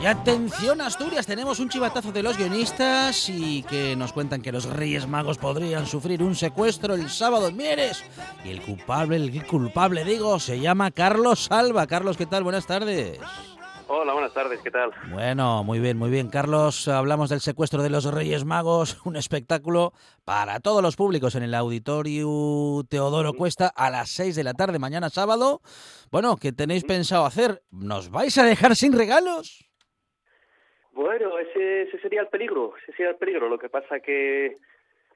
Y atención Asturias, tenemos un chivatazo de los guionistas y que nos cuentan que los Reyes Magos podrían sufrir un secuestro el sábado en Mieres. Y el culpable, el culpable digo, se llama Carlos Salva. Carlos, ¿qué tal? Buenas tardes. Hola, buenas tardes, ¿qué tal? Bueno, muy bien, muy bien. Carlos, hablamos del secuestro de los Reyes Magos, un espectáculo para todos los públicos en el Auditorio Teodoro Cuesta a las 6 de la tarde, mañana sábado. Bueno, ¿qué tenéis pensado hacer? ¿Nos vais a dejar sin regalos? Bueno, ese, ese sería el peligro, ese sería el peligro. Lo que pasa que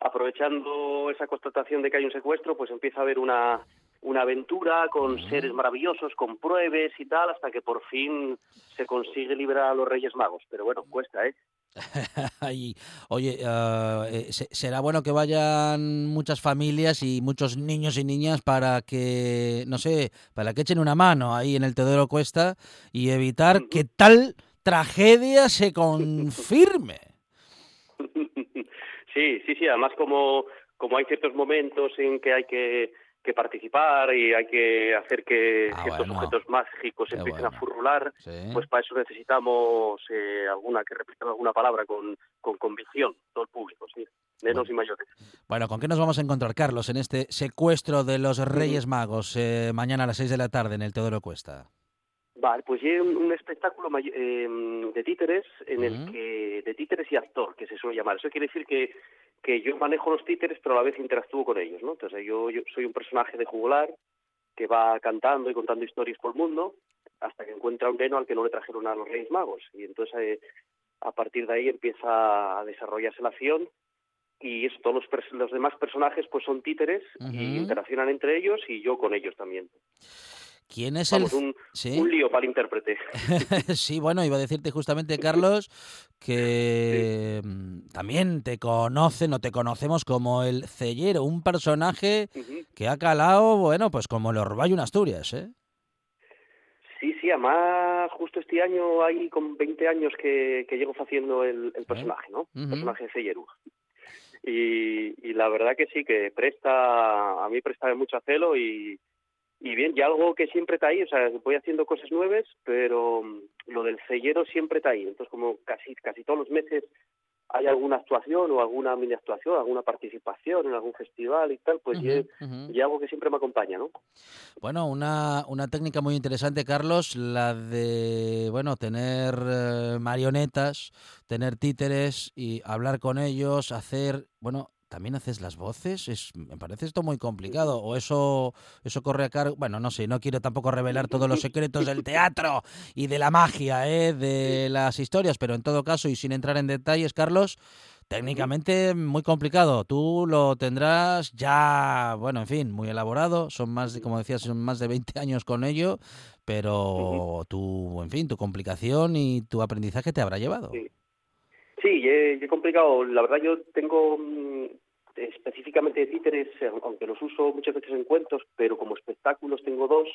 aprovechando esa constatación de que hay un secuestro, pues empieza a haber una, una aventura con seres maravillosos, con pruebas y tal, hasta que por fin se consigue liberar a los Reyes Magos. Pero bueno, cuesta, ¿eh? oye, eh, será bueno que vayan muchas familias y muchos niños y niñas para que, no sé, para que echen una mano ahí en el Teodoro Cuesta y evitar que tal tragedia se confirme. Sí, sí, sí, además como, como hay ciertos momentos en que hay que, que participar y hay que hacer que ah, ciertos objetos mágicos empiecen a furrular, pues para eso necesitamos eh, alguna que repita alguna palabra con, con convicción, todo el público, sí, menos y mayores. Bueno, ¿con qué nos vamos a encontrar, Carlos, en este secuestro de los Reyes Magos eh, mañana a las seis de la tarde en el Teodoro Cuesta? Vale, pues hay un, espectáculo eh, de títeres en el que de títeres y actor, que se suele llamar. Eso quiere decir que, que yo manejo los títeres, pero a la vez interactúo con ellos, ¿no? Entonces yo, yo soy un personaje de jugular que va cantando y contando historias por el mundo hasta que encuentra un reno al que no le trajeron a los Reyes Magos y entonces eh, a partir de ahí empieza a desarrollarse la acción y eso, todos los, los demás personajes pues son títeres y interaccionan entre ellos y yo con ellos también. ¿Quién es el...? Un, un lío para el intérprete. sí, bueno, iba a decirte justamente, Carlos, que mm, también te conocen o te conocemos como el Cellero, un personaje que ha calado, bueno, pues como el Orbayo en Asturias, ¿eh? Sí, sí, además justo este año hay con 20 años que, que llego haciendo el, personaje, ¿no? El personaje de Cellero. Y, y la verdad que sí, que presta, a mí presta mucho celo y, y bien, y algo que siempre está ahí, o sea, voy haciendo cosas nuevas, pero mm, lo del sellero siempre está ahí. Entonces, como casi, casi todos los meses hay alguna actuación o alguna mini actuación, alguna participación en algún festival y tal, pues y, algo que siempre me acompaña, ¿no? Bueno, una, una técnica muy interesante, Carlos, la de, bueno, tener eh, marionetas, tener títeres y hablar con ellos, hacer, bueno, ¿También haces las voces? Es, me parece esto muy complicado. ¿O eso, eso corre a cargo? Bueno, no sé, no quiero tampoco revelar todos los secretos del teatro y de la magia, ¿eh? de las historias, pero en todo caso, y sin entrar en detalles, Carlos, técnicamente muy complicado. Tú lo tendrás ya, bueno, en fin, muy elaborado. Son más, de, como decías, son más de 20 años con ello, pero tu, en fin, tu complicación y tu aprendizaje te habrá llevado. Sí. Sí, es, complicado. La verdad yo tengo mm, específicamente de títeres, aunque los uso muchas veces en cuentos, pero como espectáculos tengo dos,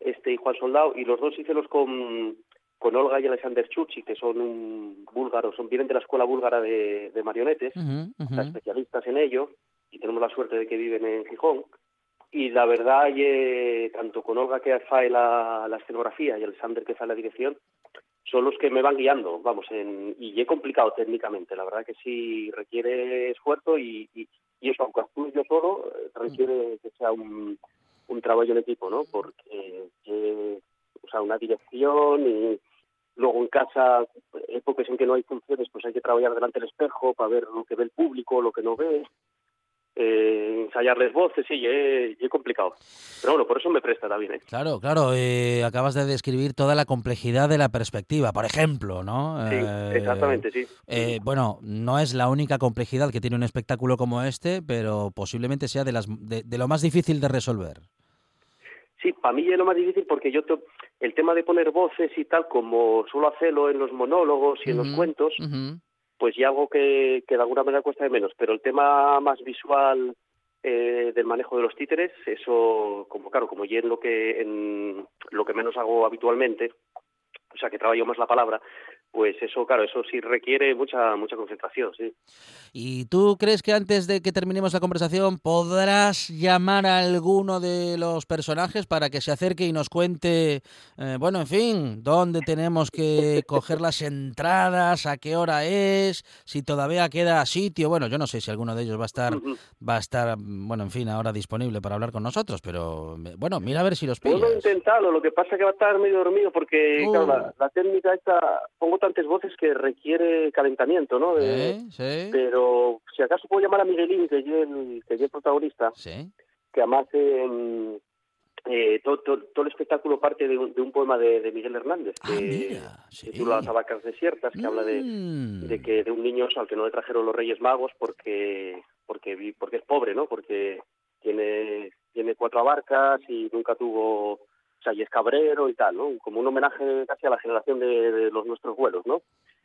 este y Juan Soldado, y los dos hice los con, con Olga y Alexander Chuchi, que son un búlgaros, son, vienen de la escuela búlgara de, marionetes, especialistas en ello, y tenemos la suerte de que viven en Gijón. Y la verdad, eh, tanto con Olga que hace la, la escenografía y Alexander que hace la dirección, son los que me van guiando, vamos, en, y he complicado técnicamente, la verdad que sí requiere esfuerzo y, y, eso, aunque actúe yo solo, eh, requiere que sea un, un trabajo en equipo, ¿no? Porque, o sea, una dirección y, Luego en casa, épocas en que no hay funciones, pues hay que trabajar delante del espejo para ver lo que ve el público, lo que no ve eh, ensayarles voces, sí, es complicado. Pero bueno, por eso me presta también. ¿eh? Claro, claro, eh, acabas de describir toda la complejidad de la perspectiva, por ejemplo, ¿no? Sí, eh, exactamente, sí. Eh, bueno, no es la única complejidad que tiene un espectáculo como este, pero posiblemente sea de, las, de, lo más difícil de resolver. Sí, para mí es lo más difícil porque yo el tema de poner voces y tal, como suelo hacerlo en los monólogos y en los cuentos, pues ya algo que, que de alguna manera cuesta de menos. Pero el tema más visual eh, del manejo de los títeres, eso, como claro, como yo en lo que, en lo que menos hago habitualmente, o sea, que trabajo más la palabra, pues eso, claro, eso sí requiere mucha mucha concentración, sí. ¿Y tú crees que antes de que terminemos la conversación podrás llamar a alguno de los personajes para que se acerque y nos cuente, eh, bueno, en fin, dónde tenemos que coger las entradas, a qué hora es, si todavía queda sitio? Bueno, yo no sé si alguno de ellos va a estar, va a estar, bueno, en fin, ahora disponible para hablar con nosotros, pero bueno, mira a ver si los pillas. Puedo intentarlo, lo que pasa es que va a estar medio dormido porque, claro, la, la técnica esta, pongo tantas voces que requiere calentamiento, ¿no? sí. Pero si acaso puedo llamar a Miguelín, que es el, que el protagonista, sí. que además eh, eh, todo, todo, el espectáculo parte de un, de un poema de, de, Miguel Hernández, que ah, mira, sí. titula Las abacas desiertas, que mm. habla de, de, que de un niño al que no le trajeron los Reyes Magos porque porque porque es pobre, ¿no? Porque tiene tiene cuatro abarcas y nunca tuvo o sea, y es cabrero y tal, ¿no? Como un homenaje casi a la generación de, de los nuestros vuelos, ¿no?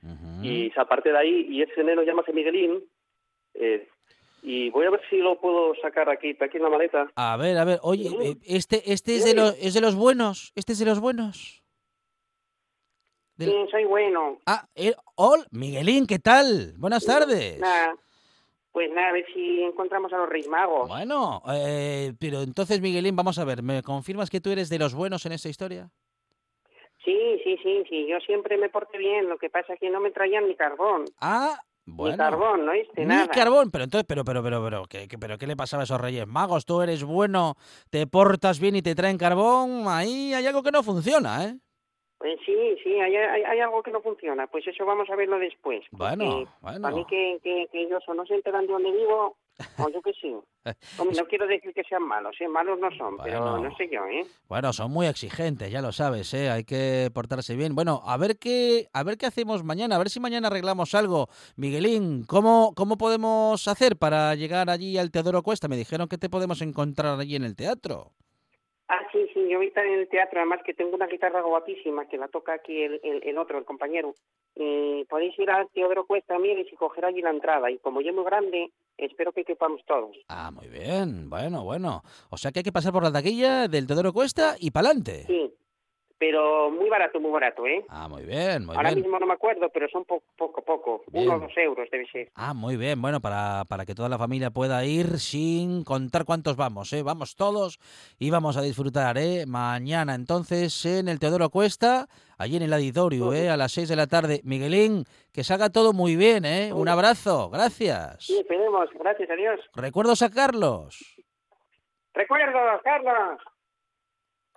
Uh -huh. Y aparte de ahí, y ese neno llámase Miguelín, eh, y voy a ver si lo puedo sacar aquí, aquí en la maleta. A ver, a ver, oye, eh, este, este es de los, es de los buenos, este es de los buenos. Del... Sí, soy bueno. Ah, eh, hola, Miguelín, ¿qué tal? Buenas tardes. Nada. Pues nada, a ver si encontramos a los Reyes Magos. Bueno, eh, pero entonces, Miguelín, vamos a ver, ¿me confirmas que tú eres de los buenos en esta historia? Sí, sí, sí, sí, yo siempre me porté bien, lo que pasa es que no me traían ni carbón. Ah, bueno. Ni carbón, no Ni nada. carbón, pero entonces, pero, pero, pero, pero, ¿qué, qué, pero, ¿qué le pasaba a esos Reyes Magos? Tú eres bueno, te portas bien y te traen carbón, ahí hay algo que no funciona, ¿eh? Pues sí, sí, hay, hay, hay, algo que no funciona. Pues eso vamos a verlo después. Bueno, bueno. A mí que, que, que ellos o no se enteran de dónde vivo, o yo que sí. No quiero decir que sean malos, ¿eh? Malos no son, Bueno. pero no sé yo, ¿eh? Bueno, son muy exigentes, ya lo sabes, ¿eh? Hay que portarse bien. Bueno, a ver qué, a ver qué hacemos mañana, a ver si mañana arreglamos algo. Miguelín, ¿cómo, cómo podemos hacer para llegar allí al Teodoro Cuesta? Me dijeron que te podemos encontrar allí en el teatro. Ah, sí, sí, yo ahorita en el teatro, además que tengo una guitarra guapísima que la toca aquí el, el, el otro, el compañero. Y podéis ir al Teodoro Cuesta Mieres y coger allí la entrada. Y como yo es muy grande, espero que quepamos todos. Ah, muy bien, bueno, bueno. O sea que hay que pasar por la taquilla del Teodoro Cuesta y pa'lante. Sí, pero muy barato, muy barato, ¿eh? Ah, muy bien, muy Ahora bien. mismo no me acuerdo, pero son poco, poco, poco. Bien. Uno o dos euros debe ser. Ah, muy bien. Bueno, para, para que toda la familia pueda ir sin contar cuántos vamos, ¿eh? Vamos todos y vamos a disfrutar, ¿eh? Mañana, entonces, en el Teodoro Cuesta, allí en el auditorio, ¿eh? A las 6 de la tarde. Miguelín, que salga todo muy bien, ¿eh? Un abrazo, gracias. Sí, esperemos. Gracias a Dios. Recuerdos a Carlos. Recuerdos, Carlos.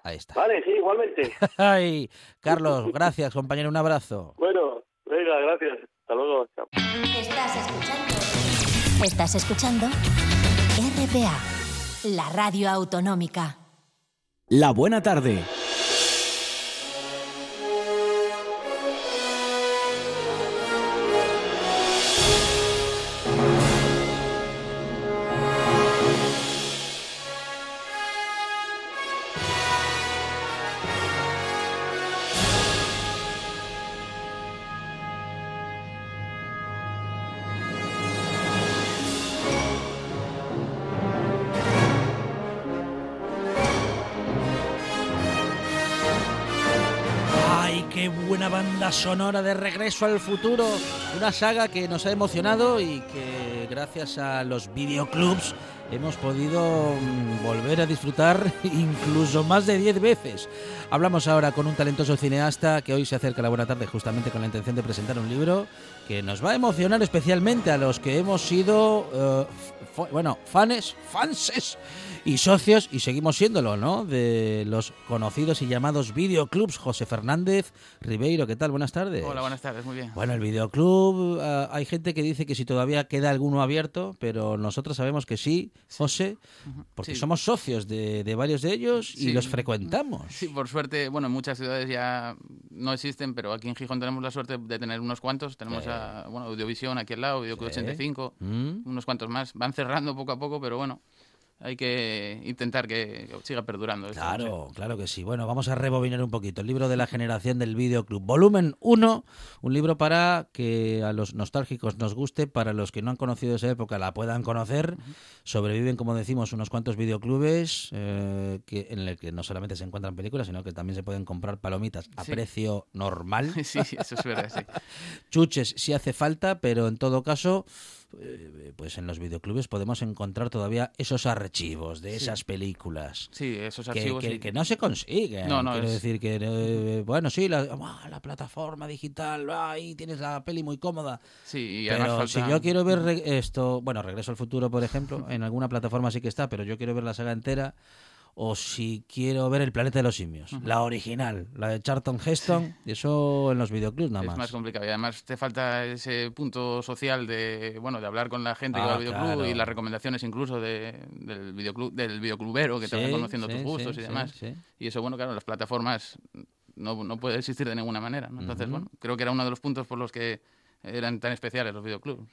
Ahí está. Vale, sí, igualmente. Ay, Carlos, gracias, compañero, un abrazo. Bueno, venga, gracias. Hasta luego. Estás escuchando. Estás escuchando RPA, la radio autonómica. La buena tarde. Sonora de Regreso al Futuro! Una saga que nos ha emocionado y que gracias a los videoclubs hemos podido mm, volver a disfrutar incluso más de 10 veces. Hablamos ahora con un talentoso cineasta que hoy se acerca a la buena tarde justamente con la intención de presentar un libro que nos va a emocionar especialmente a los que hemos sido, eh, bueno, fans, fanses y socios, y seguimos siéndolo, ¿no? De los conocidos y llamados videoclubs. José Fernández Ribeiro, ¿qué tal? Buenas tardes. Hola, buenas tardes, muy bien. Bueno, el videoclub, uh, hay gente que dice que si todavía queda alguno abierto, pero nosotros sabemos que sí, José, porque Sí. somos socios de, de varios de ellos y Sí. los frecuentamos. Sí, por suerte, bueno, en muchas ciudades ya no existen, pero aquí en Gijón tenemos la suerte de tener unos cuantos. Tenemos a, bueno, Audiovisión aquí al lado, Sí. 85, Mm. unos cuantos más. Van cerrando poco a poco, pero bueno, hay que intentar que siga perdurando. esto, no sé. Claro, claro que sí. Bueno, vamos a rebobinar un poquito. El libro de la generación del videoclub. Volumen 1, un libro para que a los nostálgicos nos guste, para los que no han conocido esa época la puedan conocer. Sobreviven, como decimos, unos cuantos videoclubes eh, que, en el que no solamente se encuentran películas, sino que también se pueden comprar palomitas a Sí. precio normal. Sí, eso es verdad, sí. chuches si hace falta, pero en todo caso, eh, pues en los videoclubes podemos encontrar todavía esos archivos de Sí. esas películas. Sí, esos Que, archivos. que- sí. que no se consiguen. No, no, Quiero es- decir que, eh, bueno, sí, la, ah, la plataforma digital, ah, ahí tienes la peli muy cómoda. Sí, y Pero si yo quiero ver esto, bueno, Regreso al Futuro, por ejemplo, en alguna plataforma sí que está, pero yo quiero ver la saga entera. O si quiero ver El Planeta de los Simios, la original, la de Charlton Heston, y eso en los videoclubs nada es más. más complicado y además te falta ese punto social de bueno de hablar con la gente que Ah, va al videoclub claro. y las recomendaciones incluso de, del videoclub del videoclubero que te Sí, van conociendo sí, tus gustos sí, y demás y eso bueno claro las plataformas no, no puede existir de ninguna manera ¿no? entonces bueno creo que era uno de los puntos por los que eran tan especiales los videoclubs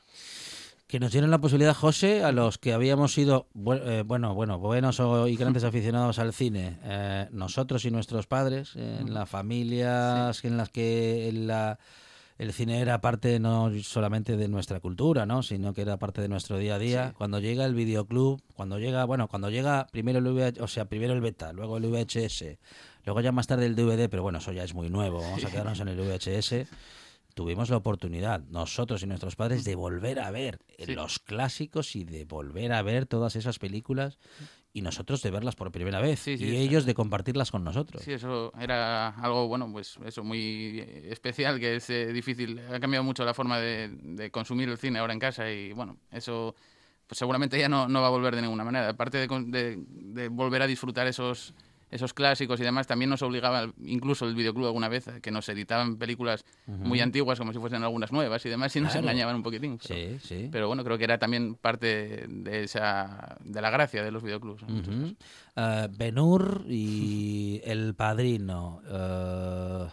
Que nos dieron la posibilidad, José, a los que habíamos sido, eh, bueno, bueno, buenos y grandes aficionados al cine, eh, nosotros y nuestros padres, eh, en las familias en las que la- el cine era parte no solamente de nuestra cultura, ¿no? sino que era parte de nuestro día a día. Sí. Cuando llega el videoclub, cuando llega, bueno, cuando llega primero el VH, o sea, primero el beta, luego el VHS, luego ya más tarde el DVD, pero bueno, eso ya es muy nuevo, vamos a quedarnos en el VHS tuvimos la oportunidad, nosotros y nuestros padres, de volver a ver Sí. los clásicos y de volver a ver todas esas películas y nosotros de verlas por primera vez Sí, sí, y ellos de compartirlas con nosotros. sí eso era algo bueno pues eso muy especial que es eh, difícil ha cambiado mucho la forma de, de consumir el cine ahora en casa y bueno eso pues seguramente ya no, no va a volver de ninguna manera. Aparte de- de volver a disfrutar esos, esos clásicos y demás, también nos obligaba, incluso el videoclub alguna vez, que nos editaban películas muy antiguas como si fuesen algunas nuevas y demás y nos Claro. engañaban un poquitín. Pero, Sí, sí. pero bueno, creo que era también parte de, esa, de la gracia de los videoclubs. casos. Eh, Ben-Hur y El Padrino eh,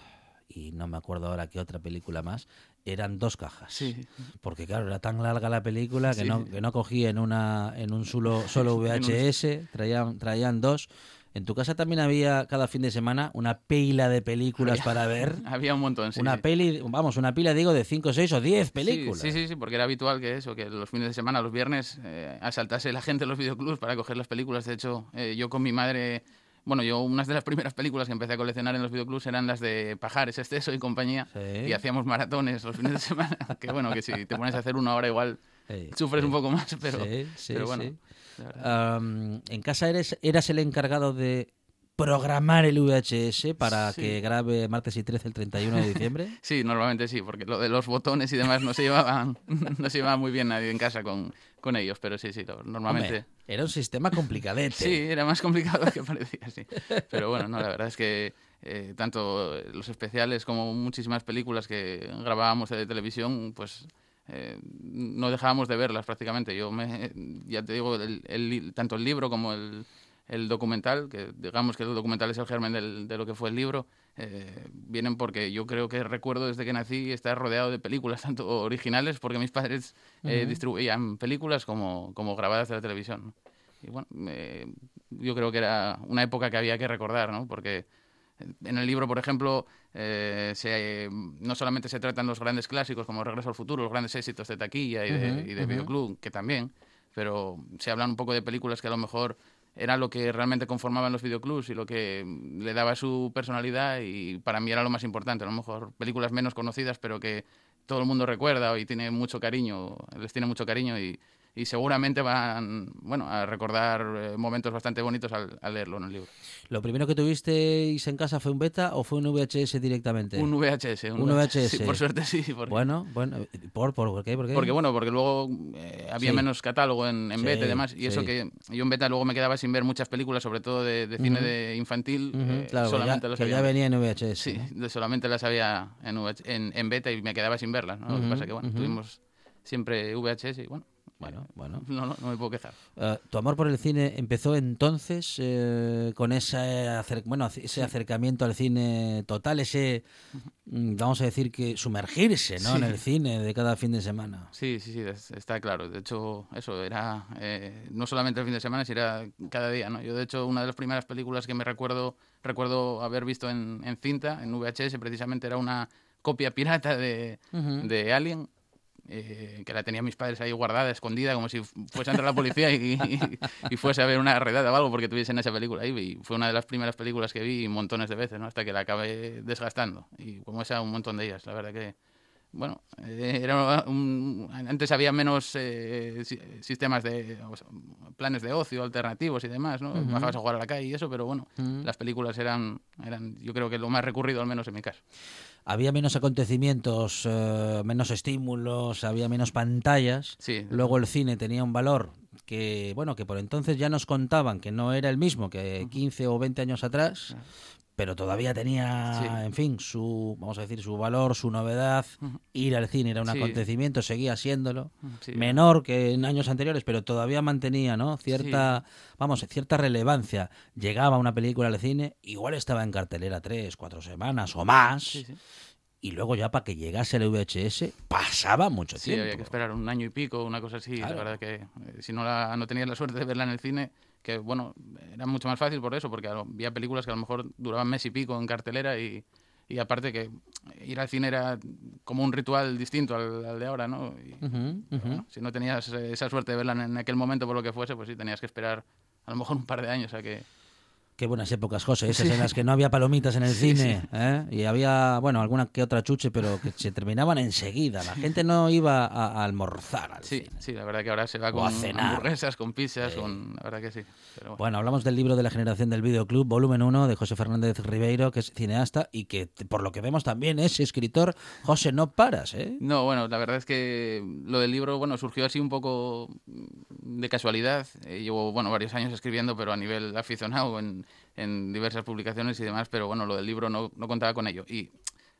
y no me acuerdo ahora qué otra película más eran dos cajas. Sí. Porque claro, era tan larga la película que Sí. no que no cogía en una en un solo solo VHS, traían traían dos. En tu casa también había cada fin de semana una pila de películas para ver. Había un montón, sí. una sí. peli, vamos, una pila digo de 5, 6 o 10 películas. Sí, sí, sí, porque era habitual que eso, que los fines de semana, los viernes, eh, asaltase la gente a los videoclubs para coger las películas. De hecho, eh, yo con mi madre, bueno, yo unas de las primeras películas que empecé a coleccionar en los videoclubs eran las de Pajares, Exceso y compañía. Sí. Y hacíamos maratones los fines de semana. que bueno, que si te pones a hacer una hora igual sufres un poco más, pero, Sí, sí, pero bueno. Am, en casa eres, eras el encargado de programar el VHS para Sí. que grabe martes y 13 el 31 de diciembre. Sí, normalmente sí, porque lo de los botones y demás no se llevaban, no se llevaba muy bien nadie en casa con, con ellos, pero sí, sí, normalmente... Hombre, era un sistema complicadete. Sí, era más complicado que parecía, sí. Pero bueno, no, la verdad es que eh, tanto los especiales como muchísimas películas que grabábamos de televisión, pues eh, no dejábamos de verlas prácticamente. Yo me, ya te digo, el- el li- tanto el libro como el, el documental, que digamos que el documental es el germen del- de lo que fue el libro, eh, vienen porque yo creo que recuerdo desde que nací estar rodeado de películas, tanto originales, porque mis padres eh, distribuían películas como, como grabadas de la televisión. Y bueno, eh, yo creo que era una época que había que recordar, ¿no? Porque en el libro, por ejemplo, eh, se, no solamente se tratan los grandes clásicos como Regreso al Futuro, los grandes éxitos de taquilla y de, Ujú, y de videoclub, que también, pero se hablan un poco de películas que a lo mejor era lo que realmente conformaban los videoclubs y lo que le daba su personalidad y para mí era lo más importante. A lo mejor películas menos conocidas, pero que todo el mundo recuerda y tiene mucho cariño, les tiene mucho cariño y, y seguramente van bueno, a recordar eh, momentos bastante bonitos al, leerlo en el libro. ¿Lo primero que tuvisteis en casa fue un beta o fue un VHS directamente? Un VHS. Un, VHS. por suerte sí. Bueno, bueno. ¿Por, por, qué? Porque bueno, porque luego eh, había menos catálogo en, en beta y demás. Y eso que yo en beta luego me quedaba sin ver muchas películas, sobre todo de, cine de infantil. Eh, claro, solamente que ya, venía en VHS. Sí, solamente las había en, en, en, beta y me quedaba sin verlas. ¿no? Lo que pasa que bueno, tuvimos siempre VHS y bueno, bueno, bueno. No, no, no me puedo quejar. Eh, ¿Tu amor por el cine empezó entonces eh, con ese, bueno, ese acercamiento al cine total, ese, mm, vamos a decir que sumergirse ¿no? en el cine de cada fin de semana? Sí, sí, sí, está claro. De hecho, eso era eh, no solamente el fin de semana, sino era cada día. ¿no? Yo, de hecho, una de las primeras películas que me recuerdo, recuerdo haber visto en, en cinta, en VHS, precisamente era una copia pirata de, de Alien eh, que la tenían mis padres ahí guardada, escondida, como si fuese a entrar la policía y, fuese a ver una redada o algo porque tuviesen esa película ahí. Y fue una de las primeras películas que vi montones de veces, ¿no? hasta que la acabé desgastando. Y como esa, un montón de ellas, la verdad que bueno, eh, era antes había menos eh, sistemas de planes de ocio alternativos y demás, ¿no? Bajabas a jugar a la calle y eso, pero bueno, las películas eran, eran, yo creo que lo más recurrido, al menos en mi caso. Había menos acontecimientos, eh, menos estímulos, había menos pantallas. Luego el cine tenía un valor que, bueno, que por entonces ya nos contaban que no era el mismo que 15 o 20 años atrás, pero todavía tenía, en fin, su, vamos a decir, su valor, su novedad. Ir al cine era un acontecimiento, seguía siéndolo. Menor que en años anteriores, pero todavía mantenía, ¿no? Cierta, vamos, cierta relevancia. Llegaba una película al cine, igual estaba en cartelera tres, cuatro semanas o más. Y luego ya para que llegase el VHS pasaba mucho tiempo. Sí, había que esperar un año y pico, una cosa así. La verdad que eh, si no, la, no tenías la suerte de verla en el cine, que bueno, era mucho más fácil por eso, porque había películas que a lo mejor duraban mes y pico en cartelera y, y aparte que ir al cine era como un ritual distinto al, de ahora, ¿no? si no tenías esa suerte de verla en aquel momento por lo que fuese, pues sí, tenías que esperar a lo mejor un par de años a que, Qué buenas épocas, José, esas en las que no había palomitas en el cine, ¿eh? y había, bueno, alguna que otra chuche, pero que se terminaban enseguida. La gente no iba a, almorzar al sí, cine. Sí, la verdad que ahora se va con hamburguesas, con pizzas, con... la verdad que sí. bueno. hablamos del libro de la generación del videoclub, volumen 1, de José Fernández Ribeiro, que es cineasta y que, por lo que vemos, también es escritor. José, no paras, ¿eh? No, bueno, la verdad es que lo del libro, bueno, surgió así un poco de casualidad. Eh, llevo, bueno, varios años escribiendo, pero a nivel aficionado, en en diversas publicaciones y demás, pero bueno, lo del libro no, no contaba con ello. Y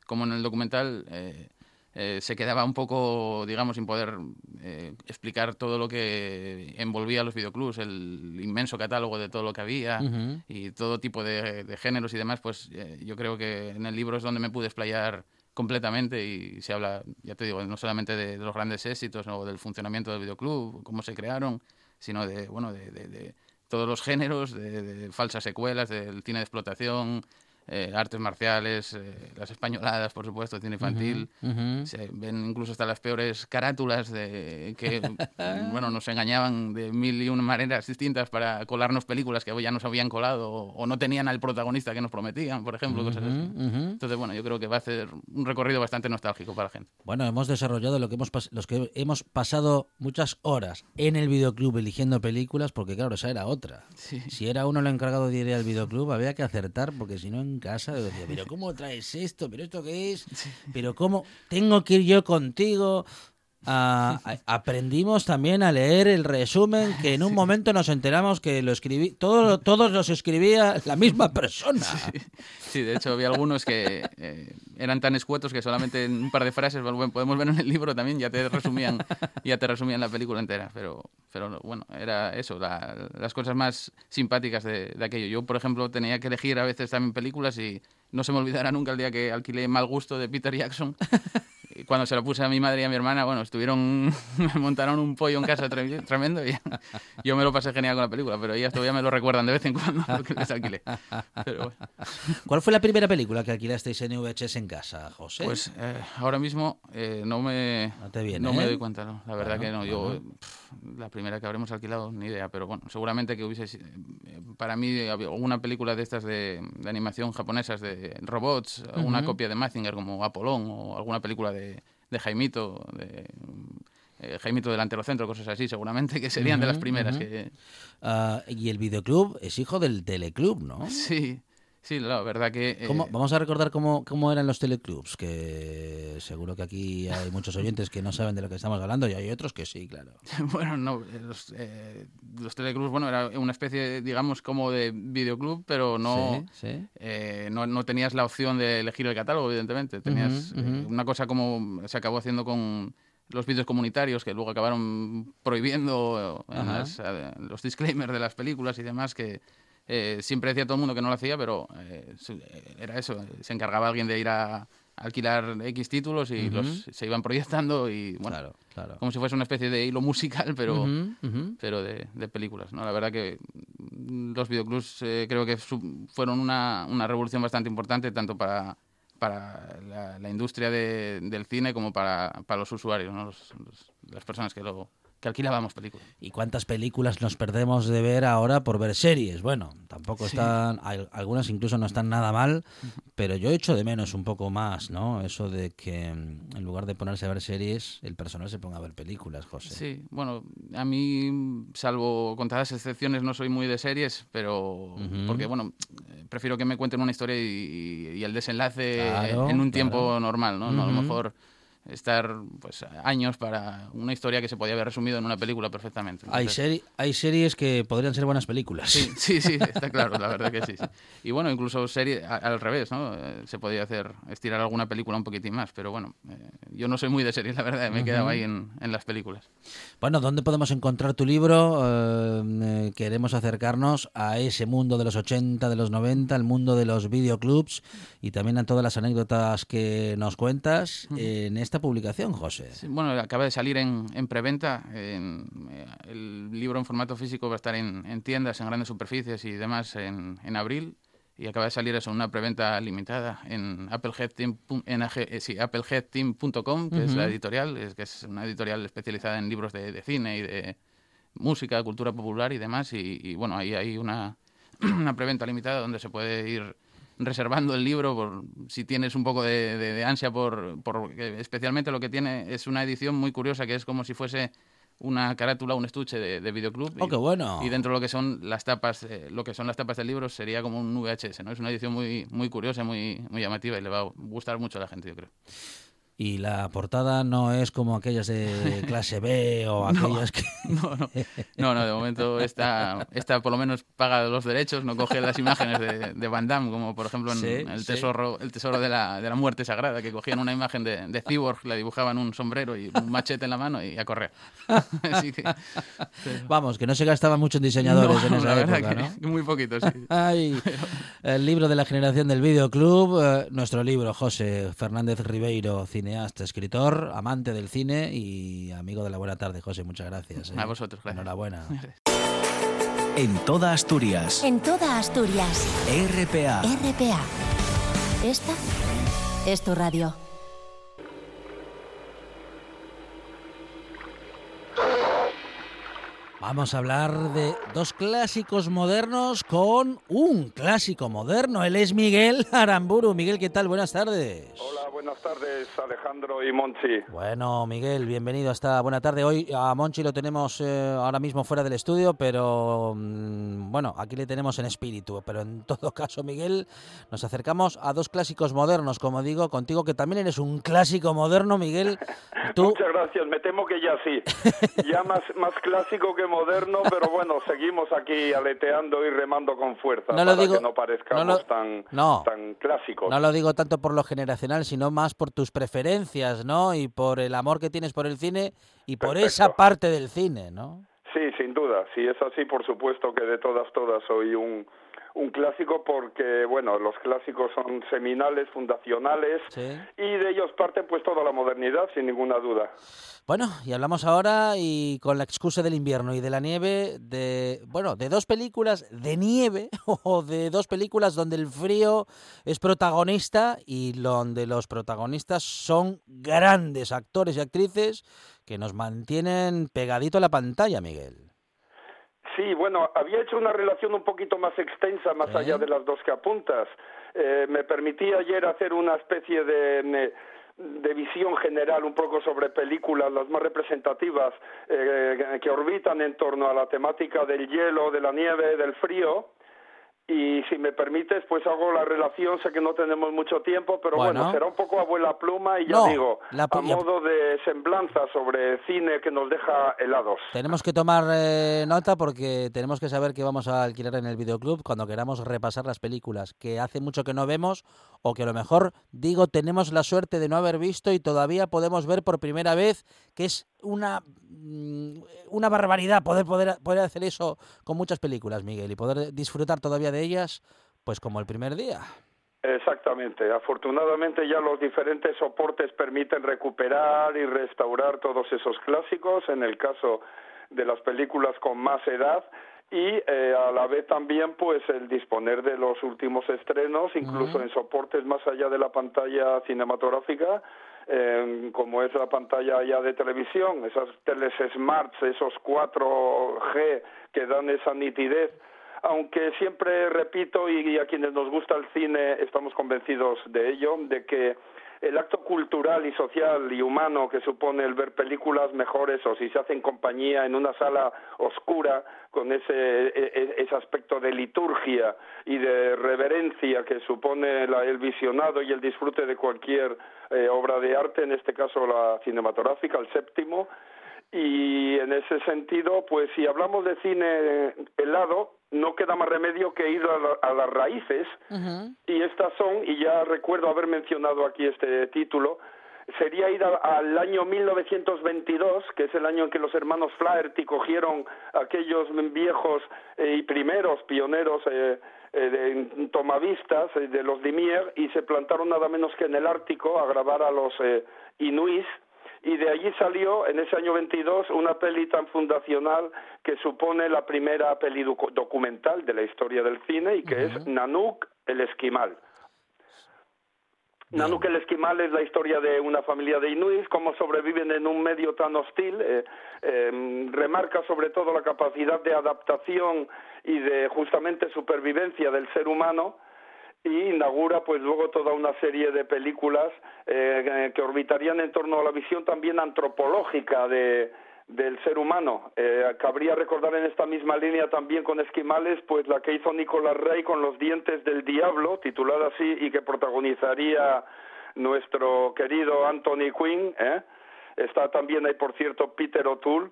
como en el documental eh, eh, se quedaba un poco, digamos, sin poder eh, explicar todo lo que envolvía los videoclubs, el inmenso catálogo de todo lo que había y todo tipo de, géneros y demás, pues yo creo que en el libro es donde me pude explayar completamente y se habla, ya te digo, no solamente de, los grandes éxitos o del funcionamiento del videoclub, cómo se crearon, sino de, bueno, de todos los géneros, de, falsas secuelas, del cine de explotación, eh, artes marciales, eh, las españoladas, por supuesto, cine infantil. Se ven incluso hasta las peores carátulas de que bueno, nos engañaban de mil y una maneras distintas para colarnos películas que ya nos habían colado o, no tenían al protagonista que nos prometían, por ejemplo, cosas así. Entonces, bueno, yo creo que va a ser un recorrido bastante nostálgico para la gente. Bueno, hemos desarrollado lo que hemos los que hemos pasado muchas horas en el videoclub eligiendo películas, porque claro, esa era otra. Si era uno el encargado de ir al videoclub, había que acertar, porque si no en casa, decía, pero ¿cómo traes esto? ¿Pero esto qué es? ¿Pero cómo? ¿Tengo que ir yo contigo? Aprendimos también a leer el resumen que en un momento nos enteramos que lo escribí todo, todos los escribía la misma persona. Sí, de hecho había algunos que eh, eran tan escuetos que solamente en un par de frases podemos ver en el libro también ya te resumían ya te resumían la película entera pero pero bueno era eso las cosas más simpáticas de, de aquello. Yo por ejemplo tenía que elegir a veces también películas y no se me olvidará nunca el día que alquilé Mal Gusto de Peter Jackson cuando se lo puse a mi madre y a mi hermana, bueno, estuvieron, me montaron un pollo en casa tremendo y yo me lo pasé genial con la película, pero ellas todavía me lo recuerdan de vez en cuando lo que les alquilé. ¿Cuál fue la primera película que alquilasteis en VHS en casa, José? Pues eh, ahora mismo eh, no me, no, me ¿eh? doy cuenta, ¿no? la verdad que no. Yo, la primera que habremos alquilado, ni idea, pero bueno, seguramente que hubiese, para mí, una película de estas de, animación japonesas de robots, una copia de Mazinger como Apolón o alguna película de de, Jaimito, eh, Jaimito delantero centro, cosas así, seguramente, que serían de las primeras. que... Ah, y el videoclub es hijo del teleclub, ¿no? Sí, sí, la verdad que... eh, ¿Cómo- Vamos a recordar cómo, cómo eran los teleclubs, que seguro que aquí hay muchos oyentes que no saben de lo que estamos hablando y hay otros que sí, claro. Bueno, no, los, eh, los teleclubs, bueno, era una especie, digamos, como de videoclub, pero no, Sí, sí. eh, no, no tenías la opción de elegir el catálogo, evidentemente. Tenías eh, una cosa como se acabó haciendo con los vídeos comunitarios, que luego acabaron prohibiendo las, eh, los disclaimers de las películas y demás, que eh, siempre decía todo el mundo que no lo hacía, pero eh, eh, era eso, eh, se encargaba alguien de ir a alquilar X títulos y los se iban proyectando y bueno, Claro, claro. como si fuese una especie de hilo musical, pero pero de, de películas. ¿no? La verdad que mm, los videoclubs eh, creo que su- fueron una, una revolución bastante importante tanto para, para la, la industria de- del cine como para, para los usuarios, ¿no? Los- los- las personas que, lo, que alquilábamos películas. ¿Y cuántas películas nos perdemos de ver ahora por ver series? Bueno, tampoco están, algunas incluso no están nada mal, pero yo echo de menos un poco más, ¿no? Eso de que mm, en lugar de ponerse a ver series, el personal se ponga a ver películas, José. Sí, bueno, a mí, salvo contadas excepciones, no soy muy de series, pero porque, bueno, eh, prefiero que me cuenten una historia y, y el desenlace Claro, en un tiempo normal, ¿no? No a lo mejor estar pues años para una historia que se podía haber resumido en una película perfectamente. Hay, seri- hay series que podrían ser buenas películas. Sí, sí, sí, está claro, la verdad que sí. sí. Y bueno, incluso serie a- al revés, ¿no? Eh, Se podía hacer, estirar alguna película un poquitín más, pero bueno, eh, yo no soy muy de series, la verdad, me he quedado ahí en, en las películas. Bueno, ¿dónde podemos encontrar tu libro? Eh, eh, queremos acercarnos a ese mundo de los 80, de los 90, el mundo de los videoclubs y también a todas las anécdotas que nos cuentas en esta publicación, José. Sí, bueno, acaba de salir en, en preventa. en, eh, el libro en formato físico va a estar en, en tiendas, en grandes superficies y demás en, abril. Y acaba de salir eso, una preventa limitada en appleheadteam.com, eh, sí, appleheadteam.com, que es la editorial, es, que es una editorial especializada en libros de, de cine y de música, cultura popular y demás. Y, y, bueno, ahí hay una, una preventa limitada donde se puede ir reservando el libro por si tienes un poco de, de- de ansia por, por especialmente lo que tiene es una edición muy curiosa que es como si fuese una carátula un estuche de, de videoclub ¡Oh, qué bueno! y dentro de lo que son las tapas eh, lo que son las tapas del libro sería como un VHS no es una edición muy muy curiosa muy muy llamativa y le va a gustar mucho a la gente yo creo Y la portada no es como aquellas de clase B o aquellas que... no no no no de momento está está por lo menos paga los derechos no coge las imágenes de, de Van Damme como por ejemplo en Sí, el sí. tesoro el tesoro de la, de la muerte sagrada que cogían una imagen de, de Cyborg le dibujaban un sombrero y un machete en la mano y a correr Así que, Vamos, que no se gastaba mucho en diseñadores en esa época, ¿no? muy poquito sí Ay, el libro de la generación del videoclub, eh, nuestro libro, José Fernández Ribeiro, cineasta, escritor, amante del cine y amigo de la buena tarde, José, muchas gracias. eh. A vosotros, gracias. Enhorabuena. En toda Asturias. En toda Asturias. RPA. RPA. Esta es tu radio. Vamos a hablar de dos clásicos modernos con un clásico moderno. Él es Miguel Aramburu. Miguel, ¿qué tal? Buenas tardes. Hola, buenas tardes Alejandro y Monchi. Bueno, Miguel, bienvenido hasta buena tarde. Hoy a Monchi lo tenemos eh, ahora mismo fuera del estudio, pero mm, bueno, aquí le tenemos en espíritu. Pero en todo caso, Miguel, nos acercamos a dos clásicos modernos, como digo, contigo que también eres un clásico moderno, Miguel. Tú, Muchas gracias, me temo que ya sí. Ya más, más clásico que moderno, pero bueno, seguimos aquí aleteando y remando con fuerza No lo para digo- que no parezcamos no lo- tan, no. tan clásicos. no lo digo tanto por lo generacional, sino más por tus preferencias, ¿no? Y por el amor que tienes por el cine y por Perfecto. esa parte del cine, ¿no? Sí, sin duda, si es así, por supuesto que de todas, todas soy un, un clásico porque, bueno, los clásicos son seminales, fundacionales Sí. y de ellos parte pues toda la modernidad, sin ninguna duda. Bueno, y hablamos ahora y con la excusa del invierno y de la nieve de, bueno, de dos películas de nieve o de dos películas donde el frío es protagonista y donde los protagonistas son grandes actores y actrices que nos mantienen pegadito a la pantalla, Miguel. Sí, bueno, había hecho una relación un poquito más extensa, más allá de las dos que apuntas. Eh, me permití ayer hacer una especie de, de visión general un poco sobre películas, las más representativas, eh, que orbitan en torno a la temática del hielo, de la nieve, del frío, y si me permites, pues hago la relación, sé que no tenemos mucho tiempo, pero bueno, será un poco abuela pluma y ya digo, a modo de semblanza sobre cine que nos deja helados. Tenemos que tomar eh, nota porque tenemos que saber que vamos a alquilar en el videoclub cuando queramos repasar las películas que hace mucho que no vemos o que a lo mejor, digo, tenemos la suerte de no haber visto y todavía podemos ver por primera vez, que es una, mm, una barbaridad poder, poder, poder hacer eso con muchas películas, Miguel, y poder disfrutar todavía de ellas, pues como el primer día. Exactamente. Afortunadamente ya los diferentes soportes permiten recuperar y restaurar todos esos clásicos, en el caso de las películas con más edad, y eh, a la vez también pues el disponer de los últimos estrenos, incluso en soportes más allá de la pantalla cinematográfica, como es la pantalla ya de televisión, esas teles smarts, esos 4G que dan esa nitidez, aunque siempre repito y a quienes nos gusta el cine estamos convencidos de ello, de que el acto cultural y social y humano que supone el ver películas mejores o si se hace en compañía en una sala oscura con ese, e, e, ese aspecto de liturgia y de reverencia que supone el visionado y el disfrute de cualquier eh, obra de arte, en este caso la cinematográfica, el séptimo, y en ese sentido, pues si hablamos de cine helado, no queda más remedio que ir a, las raíces, y estas son, y ya recuerdo haber mencionado aquí este título, sería ir al año 1922, que es el año en que los hermanos Flaherty cogieron aquellos viejos eh, y primeros pioneros eh, eh, de, tomavistas de los Dimier y se plantaron nada menos que en el Ártico a grabar a los inuís y de allí salió en ese año 22 una peli tan fundacional que supone la primera peli documental de la historia del cine y que es Nanook el esquimal. Nanook el esquimal es la historia de una familia de inuits, cómo sobreviven en un medio tan hostil. Eh, em, remarca sobre todo la capacidad de adaptación y de justamente supervivencia del ser humano y inaugura pues luego toda una serie de películas eh, que orbitarían en torno a la visión también antropológica de, del ser humano. Eh, cabría recordar en esta misma línea también con Esquimales, pues la que hizo Nicolás Rey con Los dientes del diablo, titulada así, y que protagonizaría nuestro querido Anthony Quinn. ¿eh? Está también ahí, por cierto, Peter O'Toole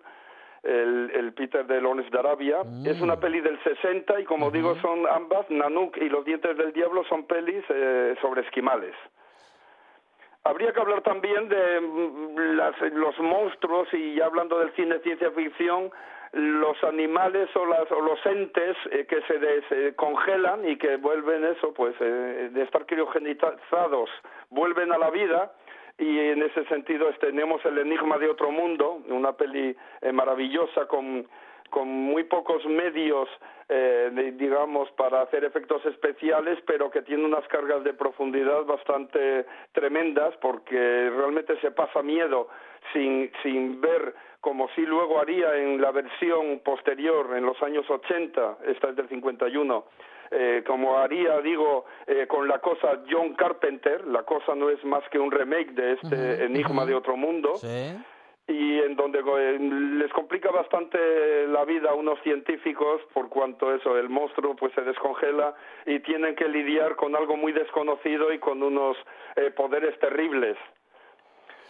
el, el Peter de Lawrence de Arabia. Mm. Es una peli del 60 y como digo son ambas, Nanook y Los Dientes del Diablo son pelis eh, sobre esquimales. Habría que hablar también de mm, las, los monstruos y hablando del cine ciencia ficción, los animales o, las, o los entes eh, que se, descongelan congelan y que vuelven eso, pues eh, de estar criogenizados, vuelven a la vida y en ese sentido tenemos El Enigma de Otro Mundo, una peli eh, maravillosa con, con muy pocos medios, eh, digamos, para hacer efectos especiales, pero que tiene unas cargas de profundidad bastante tremendas, porque realmente se pasa miedo sin, sin ver, como si luego haría en la versión posterior, en los años 80, esta es del 51, eh, como haría, digo, eh, con la cosa John Carpenter, la cosa no es más que un remake de este Enigma de otro mundo. Y en donde eh, les complica bastante la vida a unos científicos por cuanto eso, el monstruo pues se descongela y tienen que lidiar con algo muy desconocido y con unos poderes terribles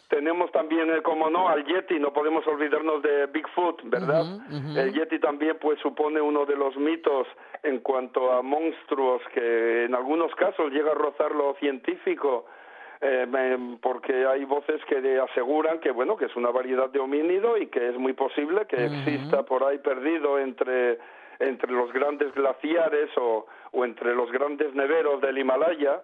tenemos también, eh, como no, al Yeti, no podemos olvidarnos de Bigfoot, ¿verdad? El Yeti también pues supone uno de los mitos en cuanto a monstruos que en algunos casos llega a rozar lo científico, eh, porque hay voces que aseguran que bueno que es una variedad de homínido y que es muy posible que exista por ahí perdido entre entre los grandes glaciares o, o entre los grandes neveros del Himalaya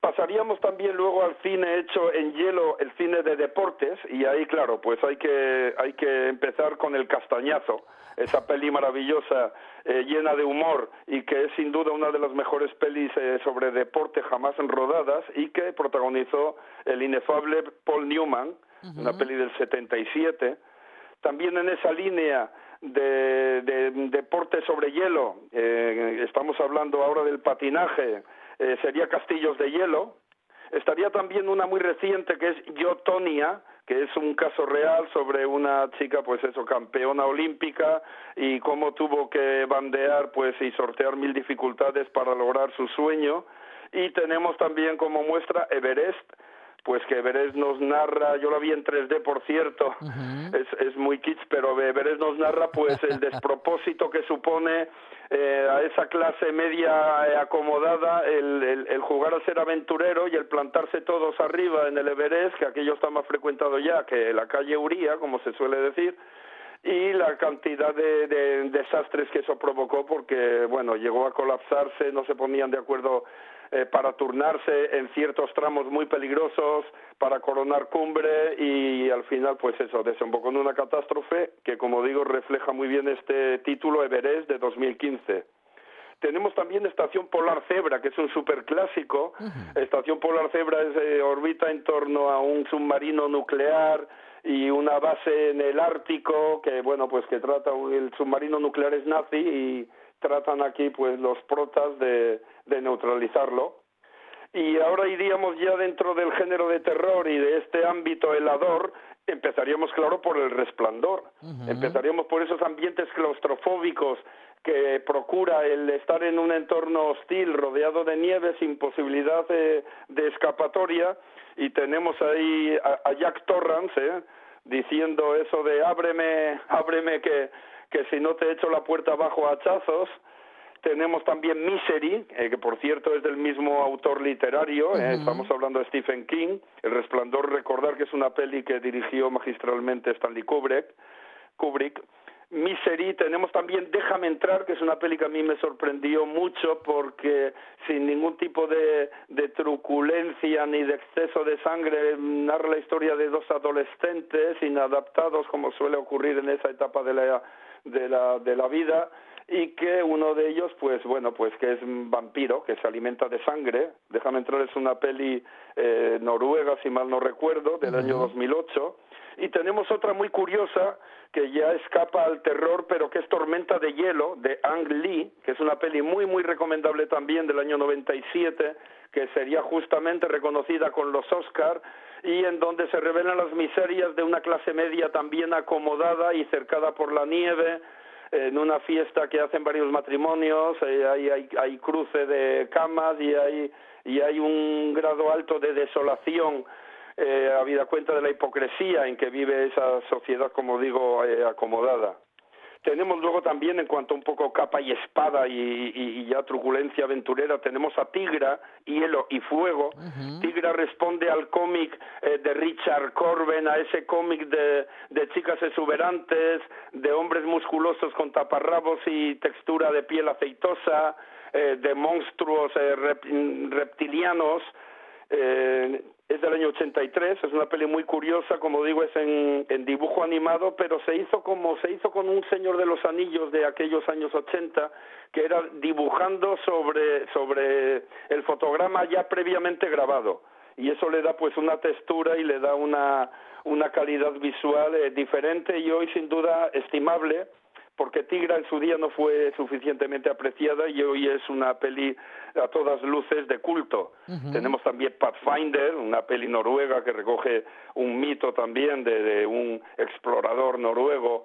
Pasaríamos también luego al cine hecho en hielo, el cine de deportes, y ahí, claro, pues hay que, hay que empezar con El Castañazo, esa peli maravillosa, eh, llena de humor, y que es sin duda una de las mejores pelis eh, sobre deporte jamás rodadas, y que protagonizó el inefable Paul Newman, una peli del 77. También en esa línea de, de deporte sobre hielo, eh, estamos hablando ahora del patinaje, eh, sería Castillos de Hielo, Estaría también una muy reciente que es Yotonia, que es un caso real sobre una chica, pues eso, campeona olímpica y cómo tuvo que bandear, pues, y sortear mil dificultades para lograr su sueño. Y tenemos también como muestra Everest, pues que Everest nos narra, yo la vi en 3D por cierto, es, es muy kitsch, pero Everest nos narra pues el despropósito que supone eh, a esa clase media eh, acomodada el, el, el, jugar a ser aventurero y el plantarse todos arriba en el Everest, que aquello está más frecuentado ya que la calle Uría, como se suele decir, y la cantidad de, de, desastres que eso provocó porque bueno llegó a colapsarse no se ponían de acuerdo eh, para turnarse en ciertos tramos muy peligrosos para coronar cumbre y al final pues eso desembocó en una catástrofe que como digo refleja muy bien este título Everest de 2015 tenemos también Estación Polar Cebra, que es un superclásico. Estación Polar Cebra es, eh, orbita en torno a un submarino nuclear y una base en el Ártico, que bueno, pues que trata, el submarino nuclear es nazi y tratan aquí pues los protas de, de neutralizarlo. Y ahora iríamos ya dentro del género de terror y de este ámbito helador, empezaríamos claro por el resplandor, empezaríamos por esos ambientes claustrofóbicos que procura el estar en un entorno hostil, rodeado de nieve, sin posibilidad de, de escapatoria, y tenemos ahí a, a Jack Torrance ¿eh? diciendo eso de ábreme, ábreme que, que si no te echo la puerta abajo a hachazos, tenemos también Misery, eh, que por cierto es del mismo autor literario, eh, estamos hablando de Stephen King, El Resplandor, recordar que es una peli que dirigió magistralmente Stanley Kubrick, Kubrick. Misery, tenemos también Déjame entrar, que es una peli que a mí me sorprendió mucho porque sin ningún tipo de, de truculencia ni de exceso de sangre narra la historia de dos adolescentes inadaptados como suele ocurrir en esa etapa de la, de la, de la vida y que uno de ellos, pues bueno, pues que es un vampiro, que se alimenta de sangre. Déjame entrar, es una peli eh, noruega, si mal no recuerdo, del año 2008. Y tenemos otra muy curiosa que ya escapa al terror, pero que es Tormenta de Hielo, de Ang Lee, que es una peli muy, muy recomendable también del año 97, que sería justamente reconocida con los Oscar y en donde se revelan las miserias de una clase media también acomodada y cercada por la nieve, en una fiesta que hacen varios matrimonios, eh, hay, hay, hay cruce de camas y hay, y hay un grado alto de desolación eh, habida cuenta de la hipocresía en que vive esa sociedad, como digo, eh, acomodada. Tenemos luego también, en cuanto a un poco capa y espada y, y, y ya truculencia aventurera, tenemos a Tigra, Hielo y Fuego. Tigra responde al cómic eh, de Richard Corben, a ese cómic de, de chicas exuberantes, de hombres musculosos con taparrabos y textura de piel aceitosa, eh, de monstruos eh, rep, reptilianos. Eh, 83, es una peli muy curiosa, como digo, es en, dibujo animado, pero se hizo como se hizo con un Señor de los Anillos de aquellos años 80, que era dibujando sobre, sobre el fotograma ya previamente grabado. Y eso le da pues una textura y le da una, una calidad visual eh, diferente y hoy sin duda estimable porque Tigra en su día no fue suficientemente apreciada y hoy es una peli a todas luces de culto. Uh -huh. Tenemos también Pathfinder, una peli noruega que recoge un mito también de, de un explorador noruego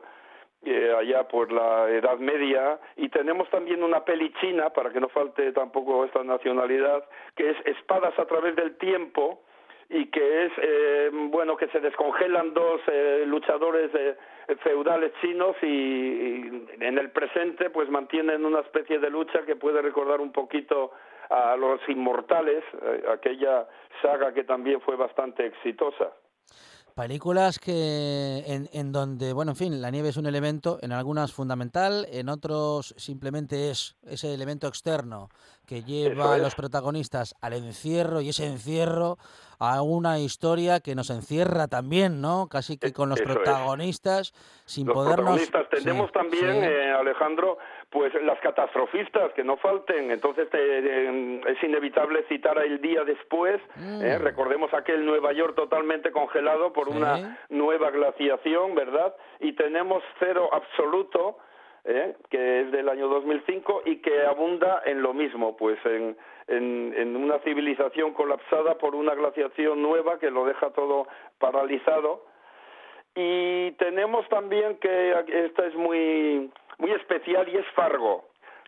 eh, allá por la Edad Media y tenemos también una peli china, para que no falte tampoco esta nacionalidad, que es Espadas a través del tiempo, y que es eh, bueno que se descongelan dos eh, luchadores eh, feudales chinos y, y, en el presente pues mantienen una especie de lucha que puede recordar un poquito a los inmortales eh, aquella saga que también fue bastante exitosa. Películas que en, en, donde, bueno, en fin, la nieve es un elemento, en algunas fundamental, en otros simplemente es ese elemento externo que lleva a los protagonistas al encierro y ese encierro a una historia que nos encierra también, ¿no? Casi que con los Eso protagonistas es. sin los podernos... Protagonistas. Tenemos sí, también, sí. Eh, Alejandro, pues las catastrofistas que no falten. Entonces te, eh, es inevitable citar el día después. Mm. Eh, recordemos aquel Nueva York totalmente congelado por sí. una nueva glaciación, ¿verdad? Y tenemos cero absoluto ¿eh? que es del año 2005 y que abunda en lo mismo, pues en, en, una civilización colapsada por una glaciación nueva que lo deja todo paralizado. Y tenemos también que esta es muy, muy especial y es Fargo.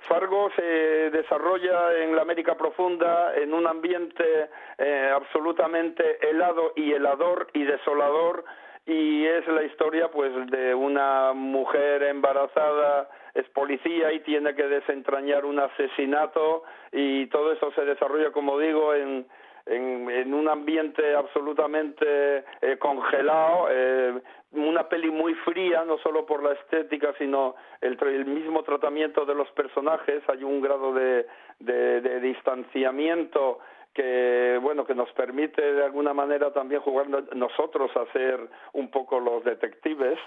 Fargo se desarrolla en la América Profunda en un ambiente eh, absolutamente helado y helador y desolador y es la historia pues de una mujer embarazada es policía y tiene que desentrañar un asesinato y todo eso se desarrolla como digo en en, un ambiente absolutamente eh, congelado, eh, una peli muy fría, no solo por la estética, sino el, el mismo tratamiento de los personajes, hay un grado de, de, de distanciamiento que bueno que nos permite de alguna manera también jugar nosotros a ser un poco los detectives.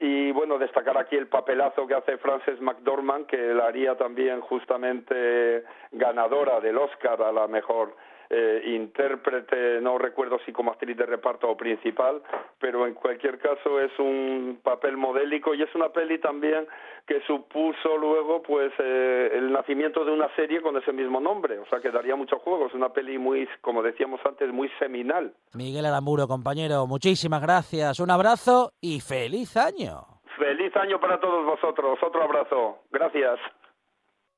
Y bueno destacar aquí el papelazo que hace Frances McDormand que la haría también justamente ganadora del Oscar a la mejor eh, intérprete, no recuerdo si como actriz de reparto o principal, pero en cualquier caso es un papel modélico y es una peli también que supuso luego pues eh, el nacimiento de una serie con ese mismo nombre, o sea que daría mucho juego, es una peli muy, como decíamos antes, muy seminal. Miguel Aramburo, compañero, muchísimas gracias, un abrazo y feliz año. Feliz año para todos vosotros, otro abrazo, gracias.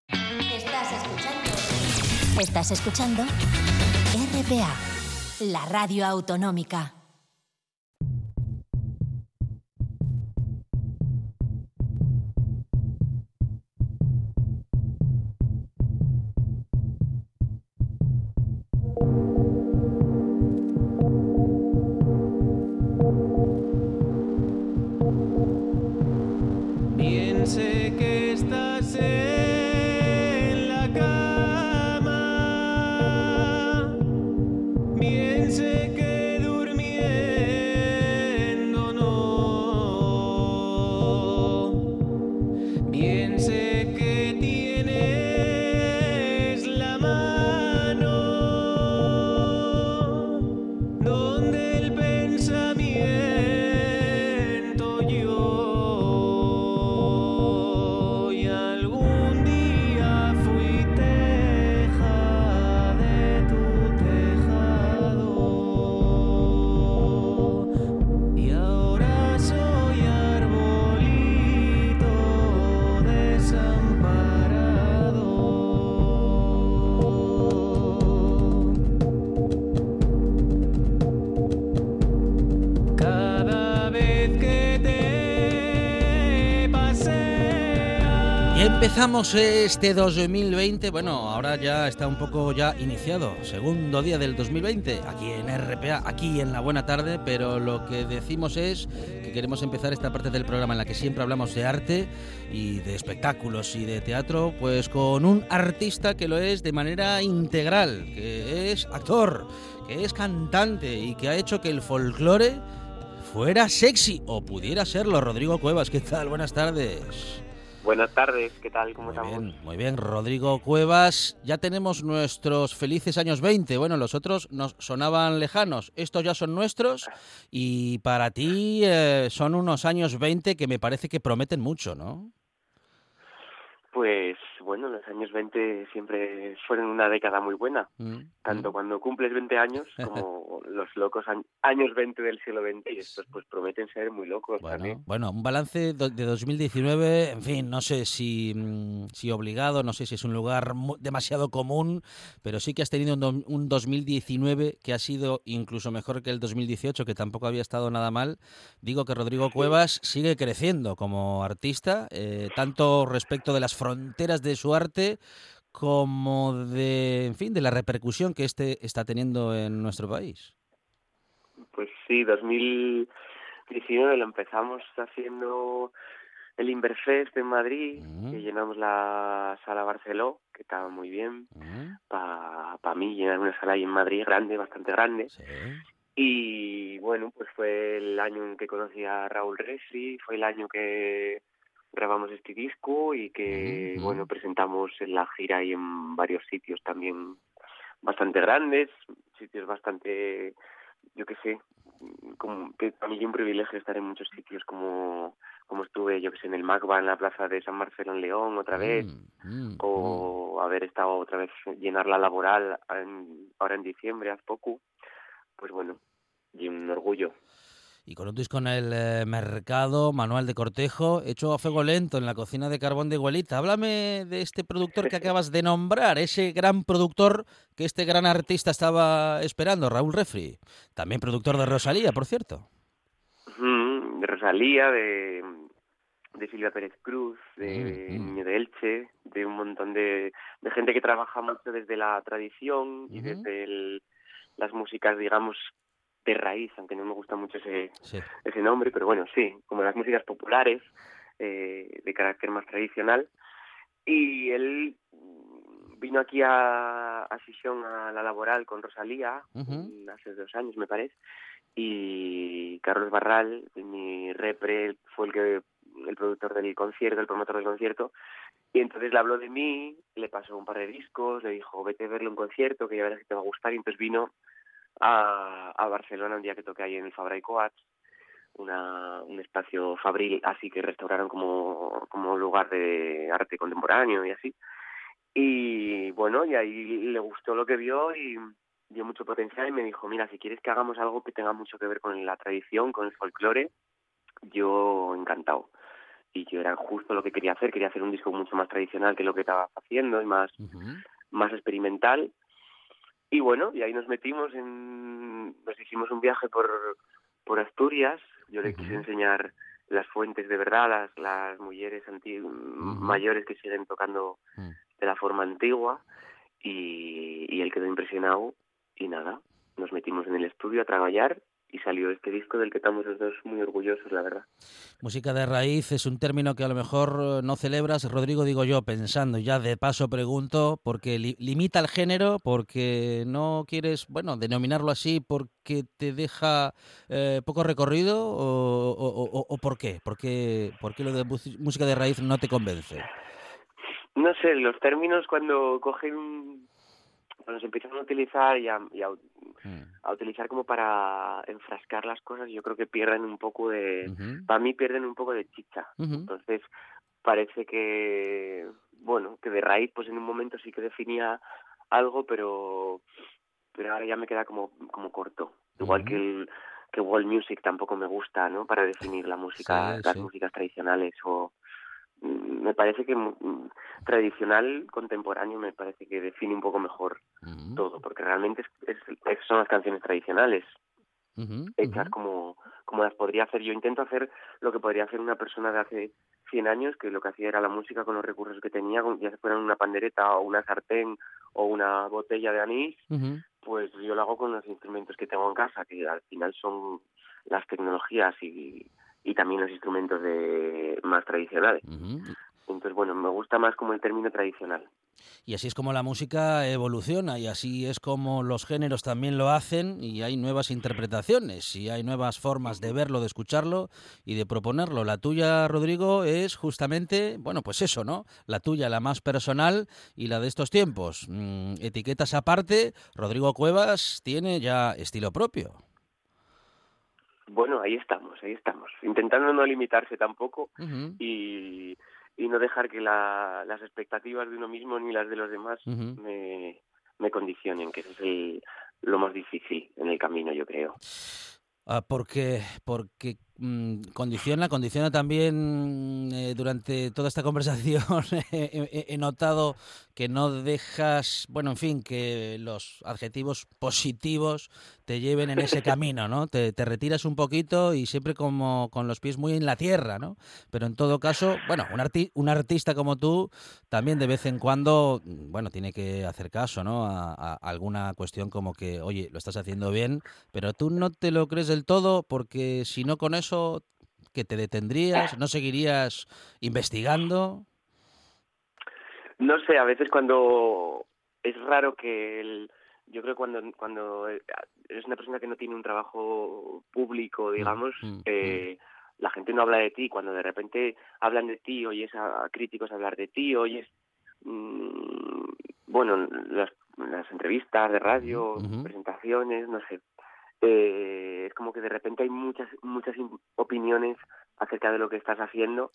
Estás escuchando. Estás escuchando La radio autonómica. Empezamos este 2020, bueno, ahora ya está un poco ya iniciado, segundo día del 2020, aquí en RPA, aquí en la buena tarde, pero lo que decimos es que queremos empezar esta parte del programa en la que siempre hablamos de arte y de espectáculos y de teatro, pues con un artista que lo es de manera integral, que es actor, que es cantante y que ha hecho que el folclore fuera sexy o pudiera serlo. Rodrigo Cuevas, ¿qué tal? Buenas tardes. Buenas tardes, ¿qué tal? ¿Cómo muy estamos? Bien, muy bien, Rodrigo Cuevas. Ya tenemos nuestros felices años 20. Bueno, los otros nos sonaban lejanos. Estos ya son nuestros y para ti eh, son unos años 20 que me parece que prometen mucho, ¿no? Pues bueno, los años 20 siempre fueron una década muy buena, mm, tanto mm. cuando cumples 20 años como los locos años 20 del siglo XX y estos pues prometen ser muy locos bueno, también. Bueno, un balance de 2019, en fin, no sé si, mm, si obligado, no sé si es un lugar demasiado común, pero sí que has tenido un, 2019 que ha sido incluso mejor que el 2018, que tampoco había estado nada mal. Digo que Rodrigo Cuevas sigue creciendo como artista, eh, tanto respecto de las fronteras de su arte como de, en fin, de la repercusión que este está teniendo en nuestro país. Pues sí, 2019 lo empezamos haciendo el Inverfest en Madrid, que llenamos la sala Barceló, que estaba muy bien. Para mí, llenar una sala ahí en Madrid grande, bastante grande. Y bueno, pues fue el año en que conocí a Raúl Resi, fue el año que grabamos este disco y que, bueno, presentamos en la gira y en varios sitios también bastante grandes, sitios bastante yo qué sé, como, que para mí es un privilegio estar en muchos sitios como como estuve yo que sé en el MACBA en la plaza de San Marcelo en León otra vez Mm, mm, o haber estado otra vez llenar la laboral en- ahora en diciembre hace poco pues bueno y un orgullo Y con un disco en el eh, mercado, Manual de Cortejo, hecho a fuego lento en la cocina de carbón de Igualita. Háblame de este productor que acabas de nombrar, ese gran productor que este gran artista estaba esperando, Raúl Refri. También productor de Rosalía, por cierto. De Rosalía de de Silvia Pérez Cruz de Mm, mm. Niño de Elche de un montón de, de gente que trabaja mucho desde la tradición y desde el- las músicas digamos de raíz aunque no me gusta mucho ese Sí. ese nombre, pero bueno, sí, como las músicas populares eh, de carácter más tradicional. Y él vino aquí a, a Sisión a la laboral con Rosalía hace dos años, me parece. Y Carlos Barral, mi repre, fue el que el productor del concierto, el promotor del concierto. Y entonces le habló de mí, le pasó un par de discos, le dijo, vete a verlo en concierto, que ya verás que te va a gustar. Y entonces vino a, a Barcelona un día que toqué ahí en el Fabra y Coats, una, un espacio fabril así que restauraron como, como lugar de arte contemporáneo y así. Y bueno, y ahí le gustó lo que vio y dio mucho potencial y me dijo, mira, si quieres que hagamos algo que tenga mucho que ver con la tradición, con el folclore, yo encantado. Y yo era justo lo que quería hacer, quería hacer un disco mucho más tradicional que lo que estaba haciendo y más, más experimental. Y bueno, y ahí nos metimos en, nos hicimos un viaje por, por Asturias. Yo le quise enseñar las fuentes de verdad, las, las mujeres anti- mayores que siguen tocando Mm. de la forma antigua. Y, y él quedó impresionado. Y nada, nos metimos en el estudio a trabajar y salió este disco del que estamos los dos muy orgullosos, la verdad. Música de raíz es un término que a lo mejor eh, no celebras, Rodrigo, digo yo, pensando, ya de paso pregunto, porque li- limita el género, porque no quieres, bueno, denominarlo así, porque te deja eh, poco recorrido, o, o- o- o por qué? ¿Por qué, por qué lo de música de raíz no te convence? No sé, los términos cuando cogen cuando se empiezan a utilizar y a, y a- Mm. a utilizar como para enfrascar las cosas, yo creo que pierden un poco de, para mí pierden un poco de chicha. Entonces, parece que, bueno, que de raíz, pues en un momento sí que definía algo, pero, pero ahora ya me queda como, como corto. Igual que el que world music tampoco me gusta, ¿no? Para definir la música, Sí, las sí. músicas tradicionales o me parece que mm, tradicional contemporáneo me parece que define un poco mejor todo, porque realmente es, es- son las canciones tradicionales. Hechas como, como las podría hacer. Yo intento hacer lo que podría hacer una persona de hace 100 años, que lo que hacía era la música con los recursos que tenía, ya fueran una pandereta o una sartén o una botella de anís, pues yo lo hago con los instrumentos que tengo en casa, que al final son las tecnologías y, y también los instrumentos de más tradicionales. Entonces, bueno, me gusta más como el término tradicional. Y así es como la música evoluciona y así es como los géneros también lo hacen y hay nuevas interpretaciones y hay nuevas formas de verlo, de escucharlo y de proponerlo. La tuya, Rodrigo, es justamente, bueno, pues eso, ¿no? La tuya, la más personal y la de estos tiempos. Mm, etiquetas aparte, Rodrigo Cuevas tiene ya estilo propio. Bueno, ahí estamos, ahí estamos. Intentando no limitarse tampoco y, y no dejar que la- las expectativas de uno mismo ni las de los demás me, me condicionen, que eso es el- lo más difícil en el camino, yo creo. Ah, porque porque condiciona, condiciona también eh, durante toda esta conversación he, he- he notado que no dejas, bueno, en fin, que los adjetivos positivos te lleven en ese camino, ¿no? Te, te retiras un poquito y siempre como con los pies muy en la tierra, ¿no? Pero en todo caso, bueno, un artista como tú también de vez en cuando, mm, bueno, tiene que hacer caso, ¿no? A, a alguna cuestión como que, oye, lo estás haciendo bien, pero tú no te lo crees del todo porque si no con eso, que te detendrías, no seguirías investigando. No sé, a veces cuando es raro que el, yo creo cuando cuando eres una persona que no tiene un trabajo público, digamos, mm, eh, la gente no habla de ti. Cuando de repente hablan de ti, oyes a, críticos hablar de ti, oyes, mm, bueno, las, las entrevistas de radio, presentaciones, no sé. Eh, es como que de repente hay muchas muchas opiniones acerca de lo que estás haciendo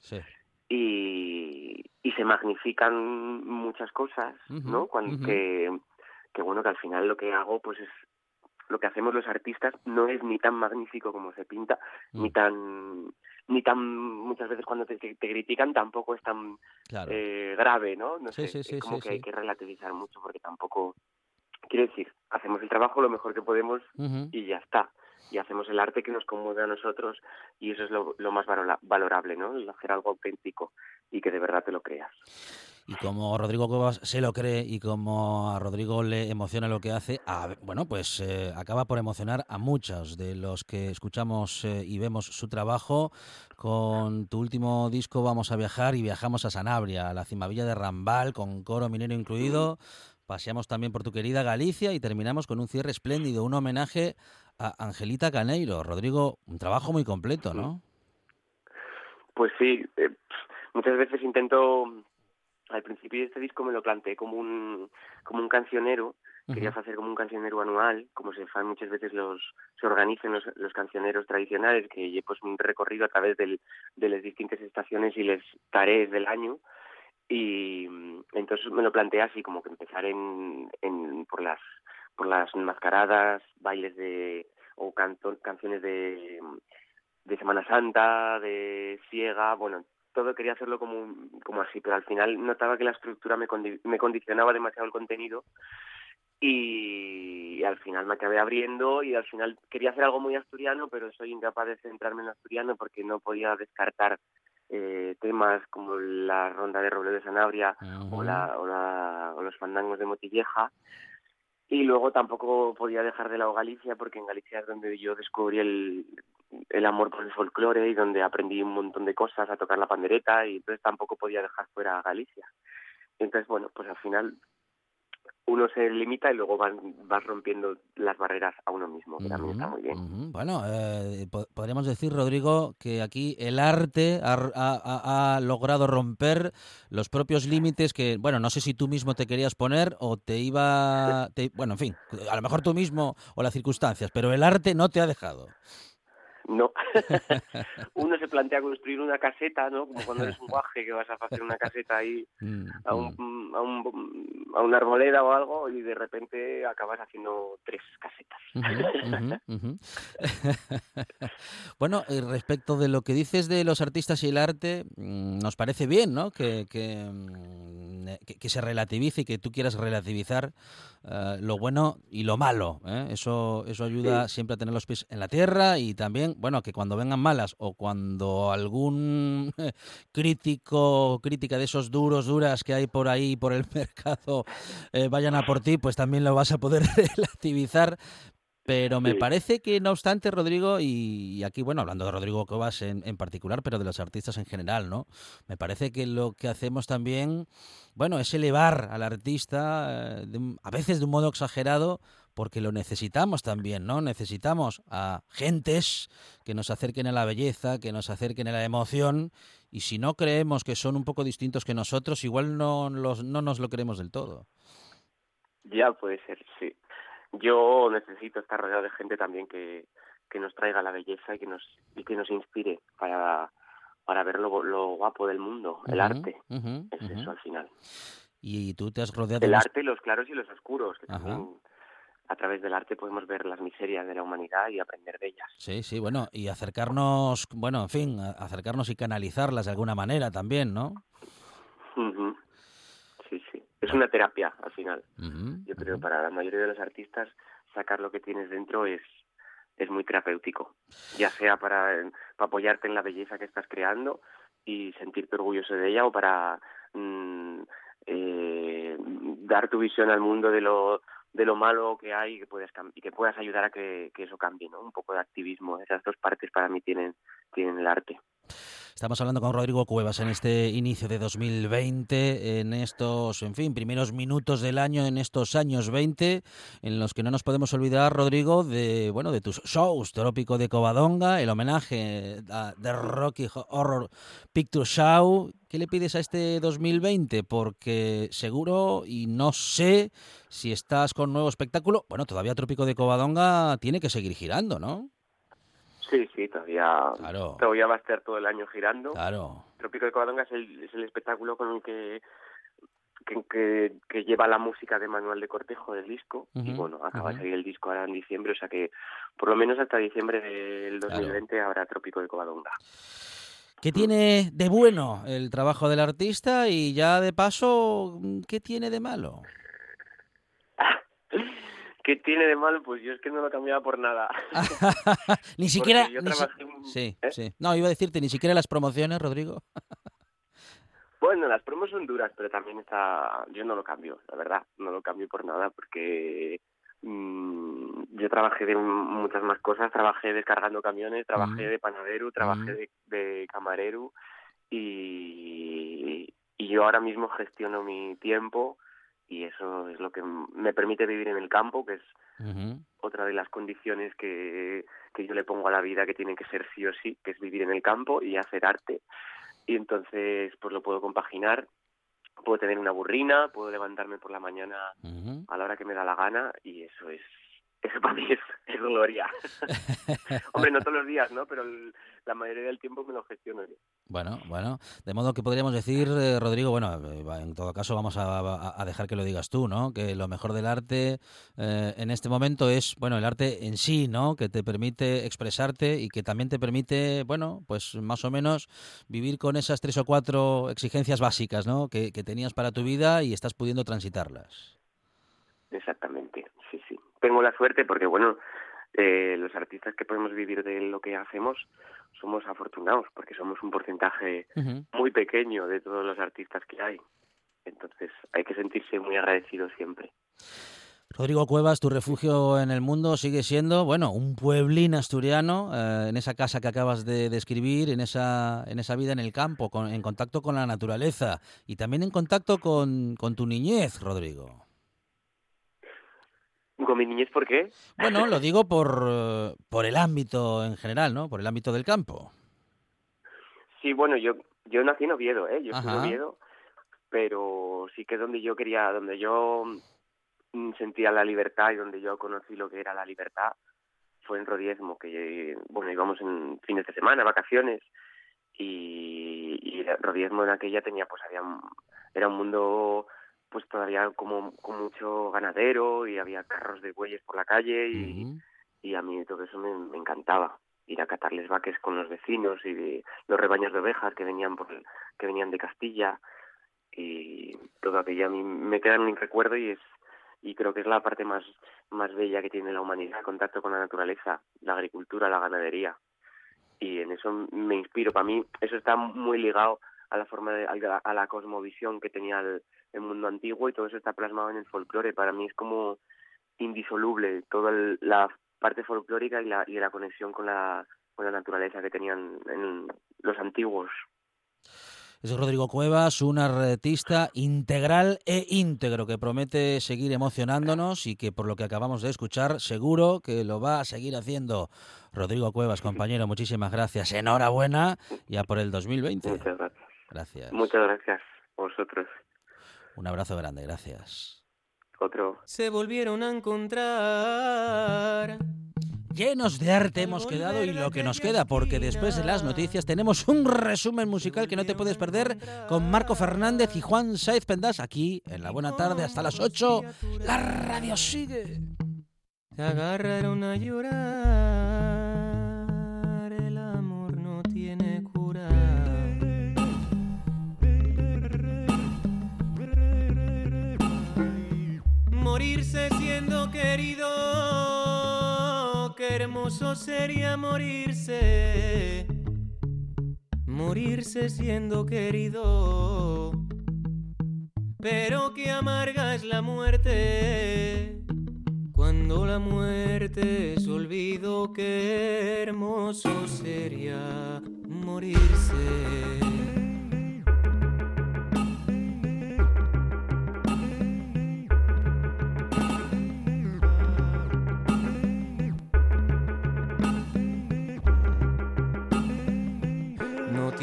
y, y se magnifican muchas cosas, ¿no? Cuando, que, que bueno, que al final lo que hago pues es lo que hacemos los artistas no es ni tan magnífico como se pinta, ni mm. tan ni tan muchas veces cuando te, critican tampoco es tan eh, grave, ¿no? No sé, es como que hay que relativizar mucho porque tampoco quiero decir, hacemos el trabajo lo mejor que podemos y ya está. Y hacemos el arte que nos conmueve a nosotros y eso es lo, lo más valorable, ¿no? El hacer algo auténtico y que de verdad te lo creas. Y como Rodrigo Cuevas se lo cree y como a Rodrigo le emociona lo que hace, bueno, pues eh, acaba por emocionar a muchos de los que escuchamos eh, y vemos su trabajo. Con tu último disco vamos a viajar y viajamos a Sanabria, a la cimavilla de Rambal, con coro minero incluido. Paseamos también por tu querida Galicia y terminamos con un cierre espléndido, un homenaje a Angelita Caneiro. Rodrigo, un trabajo muy completo, ¿no? Pues sí, eh, muchas veces intento al principio de este disco me lo planteé como un como un cancionero quería hacer como un cancionero anual como se fan muchas veces los se organizan los, los cancioneros tradicionales que pues un recorrido a través del, de las distintas estaciones y las tareas del año y mm, entonces me lo planteé así como que empezar en, en por las por las mascaradas bailes de o canto, canciones de de Semana Santa, de Ciega, bueno, todo quería hacerlo como, como así, pero al final notaba que la estructura me, me condicionaba demasiado el contenido y, al final me acabé abriendo y al final quería hacer algo muy asturiano, pero soy incapaz de centrarme en asturiano porque no podía descartar eh, temas como la ronda de Roble de Sanabria o, la, o, la, o los fandangos de Motilleja y luego tampoco podía dejar de lado Galicia porque en Galicia es donde yo descubrí el, el amor por el folclore y donde aprendí un montón de cosas a tocar la pandereta y entonces tampoco podía dejar fuera a Galicia. Entonces, bueno, pues al final uno se limita y luego van, vas rompiendo las barreras a uno mismo, que también está muy bien. Bueno, eh, podríamos decir, Rodrigo, que aquí el arte ha, logrado romper los propios límites que, bueno, no sé si tú mismo te querías poner o te iba... bueno, en fin, a lo mejor tú mismo o las circunstancias, pero el arte no te ha dejado. No. Uno se plantea construir una caseta, ¿no? Como cuando eres un guaje que vas a hacer una caseta ahí mm, a, un, mm. a, un, a una arboleda o algo y de repente acabas haciendo tres casetas. bueno, respecto de lo que dices de los artistas y el arte, mm, nos parece bien, ¿no? Que, que, que, se relativice y que tú quieras relativizar eh, lo bueno y lo malo. ¿eh? Eso, eso ayuda siempre a tener los pies en la tierra y también bueno, que cuando vengan malas o cuando algún crítico, crítica de esos duros, duras que hay por ahí, por el mercado, eh, vayan a por ti, pues también lo vas a poder relativizar. Pero me parece que, no obstante, Rodrigo, y, aquí, bueno, hablando de Rodrigo Cobas en, en, particular, pero de los artistas en general, ¿no? Me parece que lo que hacemos también, bueno, es elevar al artista, eh, a veces de un modo exagerado, porque lo necesitamos también, ¿no? Necesitamos a gentes que nos acerquen a la belleza, que nos acerquen a la emoción, y si no creemos que son un poco distintos que nosotros, igual no, los, no nos lo creemos del todo. Ya puede ser, sí. Yo necesito estar rodeado de gente también que, que nos traiga la belleza y que nos, y que nos inspire para, para ver lo, lo guapo del mundo, el arte. es eso al final. Y tú te has rodeado... El arte, los claros y los oscuros, que a través del arte podemos ver las miserias de la humanidad y aprender de ellas. Sí, sí, bueno, y acercarnos, bueno, en fin, acercarnos y canalizarlas de alguna manera también, ¿no? Sí, sí. Es una terapia al final. Yo creo que para la mayoría de los artistas sacar lo que tienes dentro es es muy terapéutico, ya sea para, para apoyarte en la belleza que estás creando y sentirte orgulloso de ella o para mm, eh, dar tu visión al mundo de lo de lo malo que hay y que, puedes, y que puedas ayudar a que, eso cambie, ¿no? Un poco de activismo. Esas dos partes para mí tienen, tienen el arte. Estamos hablando con Rodrigo Cuevas en este inicio de 2020, en estos, en fin, primeros minutos del año, en estos años 20, en los que no nos podemos olvidar, Rodrigo, de bueno, de tus shows, Trópico de Covadonga, el homenaje a The Rocky Horror Picture Show. ¿Qué le pides a este 2020? Porque seguro y no sé si estás con nuevo espectáculo. Bueno, todavía Trópico de Covadonga tiene que seguir girando, ¿no? Sí, sí, todavía, todavía va a estar todo el año girando. Claro. Trópico de Covadonga es el, es el espectáculo con el que que, que, lleva la música de Manuel de Cortejo del disco y bueno, acaba de salir el disco ahora en diciembre, o sea que por lo menos hasta diciembre del 2020 habrá Trópico de Covadonga. ¿Qué tiene de bueno el trabajo del artista y ya de paso, qué tiene de malo? ¿Qué tiene de malo? Pues yo es que no lo cambiaba por nada. ni siquiera... Sí, ¿eh? sí. No, iba a decirte, ni siquiera las promociones, Rodrigo. bueno, las promos son duras, pero también está... Yo no lo cambio, la verdad. No lo cambio por nada porque mm, yo trabajé de muchas más cosas. Trabajé descargando camiones, trabajé de panadero, trabajé de, de camarero y, y yo ahora mismo gestiono mi tiempo y eso es lo que me permite vivir en el campo, que es otra de las condiciones que, que yo le pongo a la vida que tiene que ser sí o sí, que es vivir en el campo y hacer arte. Y entonces pues lo puedo compaginar, puedo tener una burrina, puedo levantarme por la mañana a la hora que me da la gana y eso es eso para mí es, gloria. Hombre, no todos los días, ¿no? Pero la mayoría del tiempo me lo gestiono yo. Bueno, bueno, de modo que podríamos decir, eh, Rodrigo, bueno, eh, en todo caso vamos a, dejar que lo digas tú, ¿no? Que lo mejor del arte eh, en este momento es, bueno, el arte en sí, ¿no? Que te permite expresarte y que también te permite, bueno, pues más o menos vivir con esas tres o cuatro exigencias básicas, ¿no? Que, que tenías para tu vida y estás pudiendo transitarlas. Exactamente tengo la suerte porque, bueno, eh, los artistas que podemos vivir de lo que hacemos somos afortunados porque somos un porcentaje muy pequeño de todos los artistas que hay. Entonces hay que sentirse muy agradecido siempre. Rodrigo Cuevas, tu refugio en el mundo sigue siendo, bueno, un pueblín asturiano, eh, en esa casa que acabas de describir, en esa, en esa vida en el campo, en contacto con la naturaleza y también en contacto con, con tu niñez, Rodrigo. ¿Con mi niñez por qué? Bueno, lo digo por, eh, por el ámbito en general, ¿no? Por el ámbito del campo. Sí, bueno, yo yo nací en Oviedo, ¿eh? Yo soy en Oviedo, pero sí que donde yo quería, donde yo mm, sentía la libertad y donde yo conocí lo que era la libertad fue en Rodiezmo, que, bueno, íbamos en fines de semana, vacaciones, y, y Rodiezmo en aquella tenía, pues había, era un mundo pues todavía como con mucho ganadero y había carros de bueyes por la calle y, y a mí todo eso me, encantaba. Ir a catarles vaques con los vecinos y los rebaños de ovejas que venían por que venían de Castilla. Y todo aquello a mí me queda en mi recuerdo y es y creo que es la parte más más bella que tiene la humanidad el contacto con la naturaleza la agricultura la ganadería. Y en eso me inspiro. Para mí eso está muy ligado a la forma de, a la cosmovisión que tenía el, el mundo antiguo y todo eso está plasmado en el folclore. Para mí es como indisoluble toda la parte folclórica y la, y la conexión con la, con la naturaleza que tenían en los antiguos. Es Rodrigo Cuevas, un artista integral e íntegro que promete seguir emocionándonos y que por lo que acabamos de escuchar seguro que lo va a seguir haciendo. Rodrigo Cuevas, compañero, muchísimas gracias. Enhorabuena ya por el 2020. Muchas gracias. Gracias. Muchas gracias a vosotros. Un abrazo grande, gracias. Otro. Se volvieron a encontrar. Llenos de arte hemos quedado y lo que nos queda, porque después de las noticias tenemos un resumen musical que no te puedes perder con Marco Fernández y Juan Saiz Pendas aquí en la buena tarde hasta las 8. La radio sigue. Se agarraron a llorar. Morirse siendo querido, qué hermoso sería morirse, morirse siendo querido, pero qué amarga es la muerte. Cuando la muerte es olvido, qué hermoso sería morirse.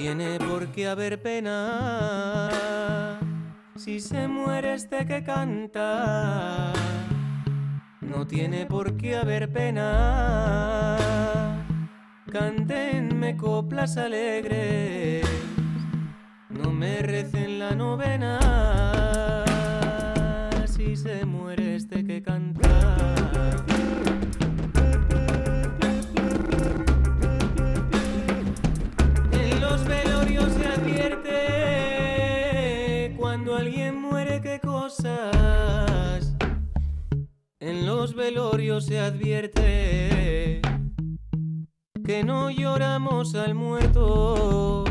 Tiene por qué haber pena si se muere este que canta. No tiene por qué haber pena. Cantenme coplas alegres, no me recen la novena si se muere este que canta. Los velorios se advierte que no lloramos al muerto,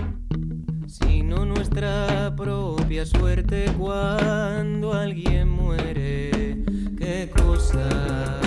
sino nuestra propia suerte cuando alguien muere. Qué cosa.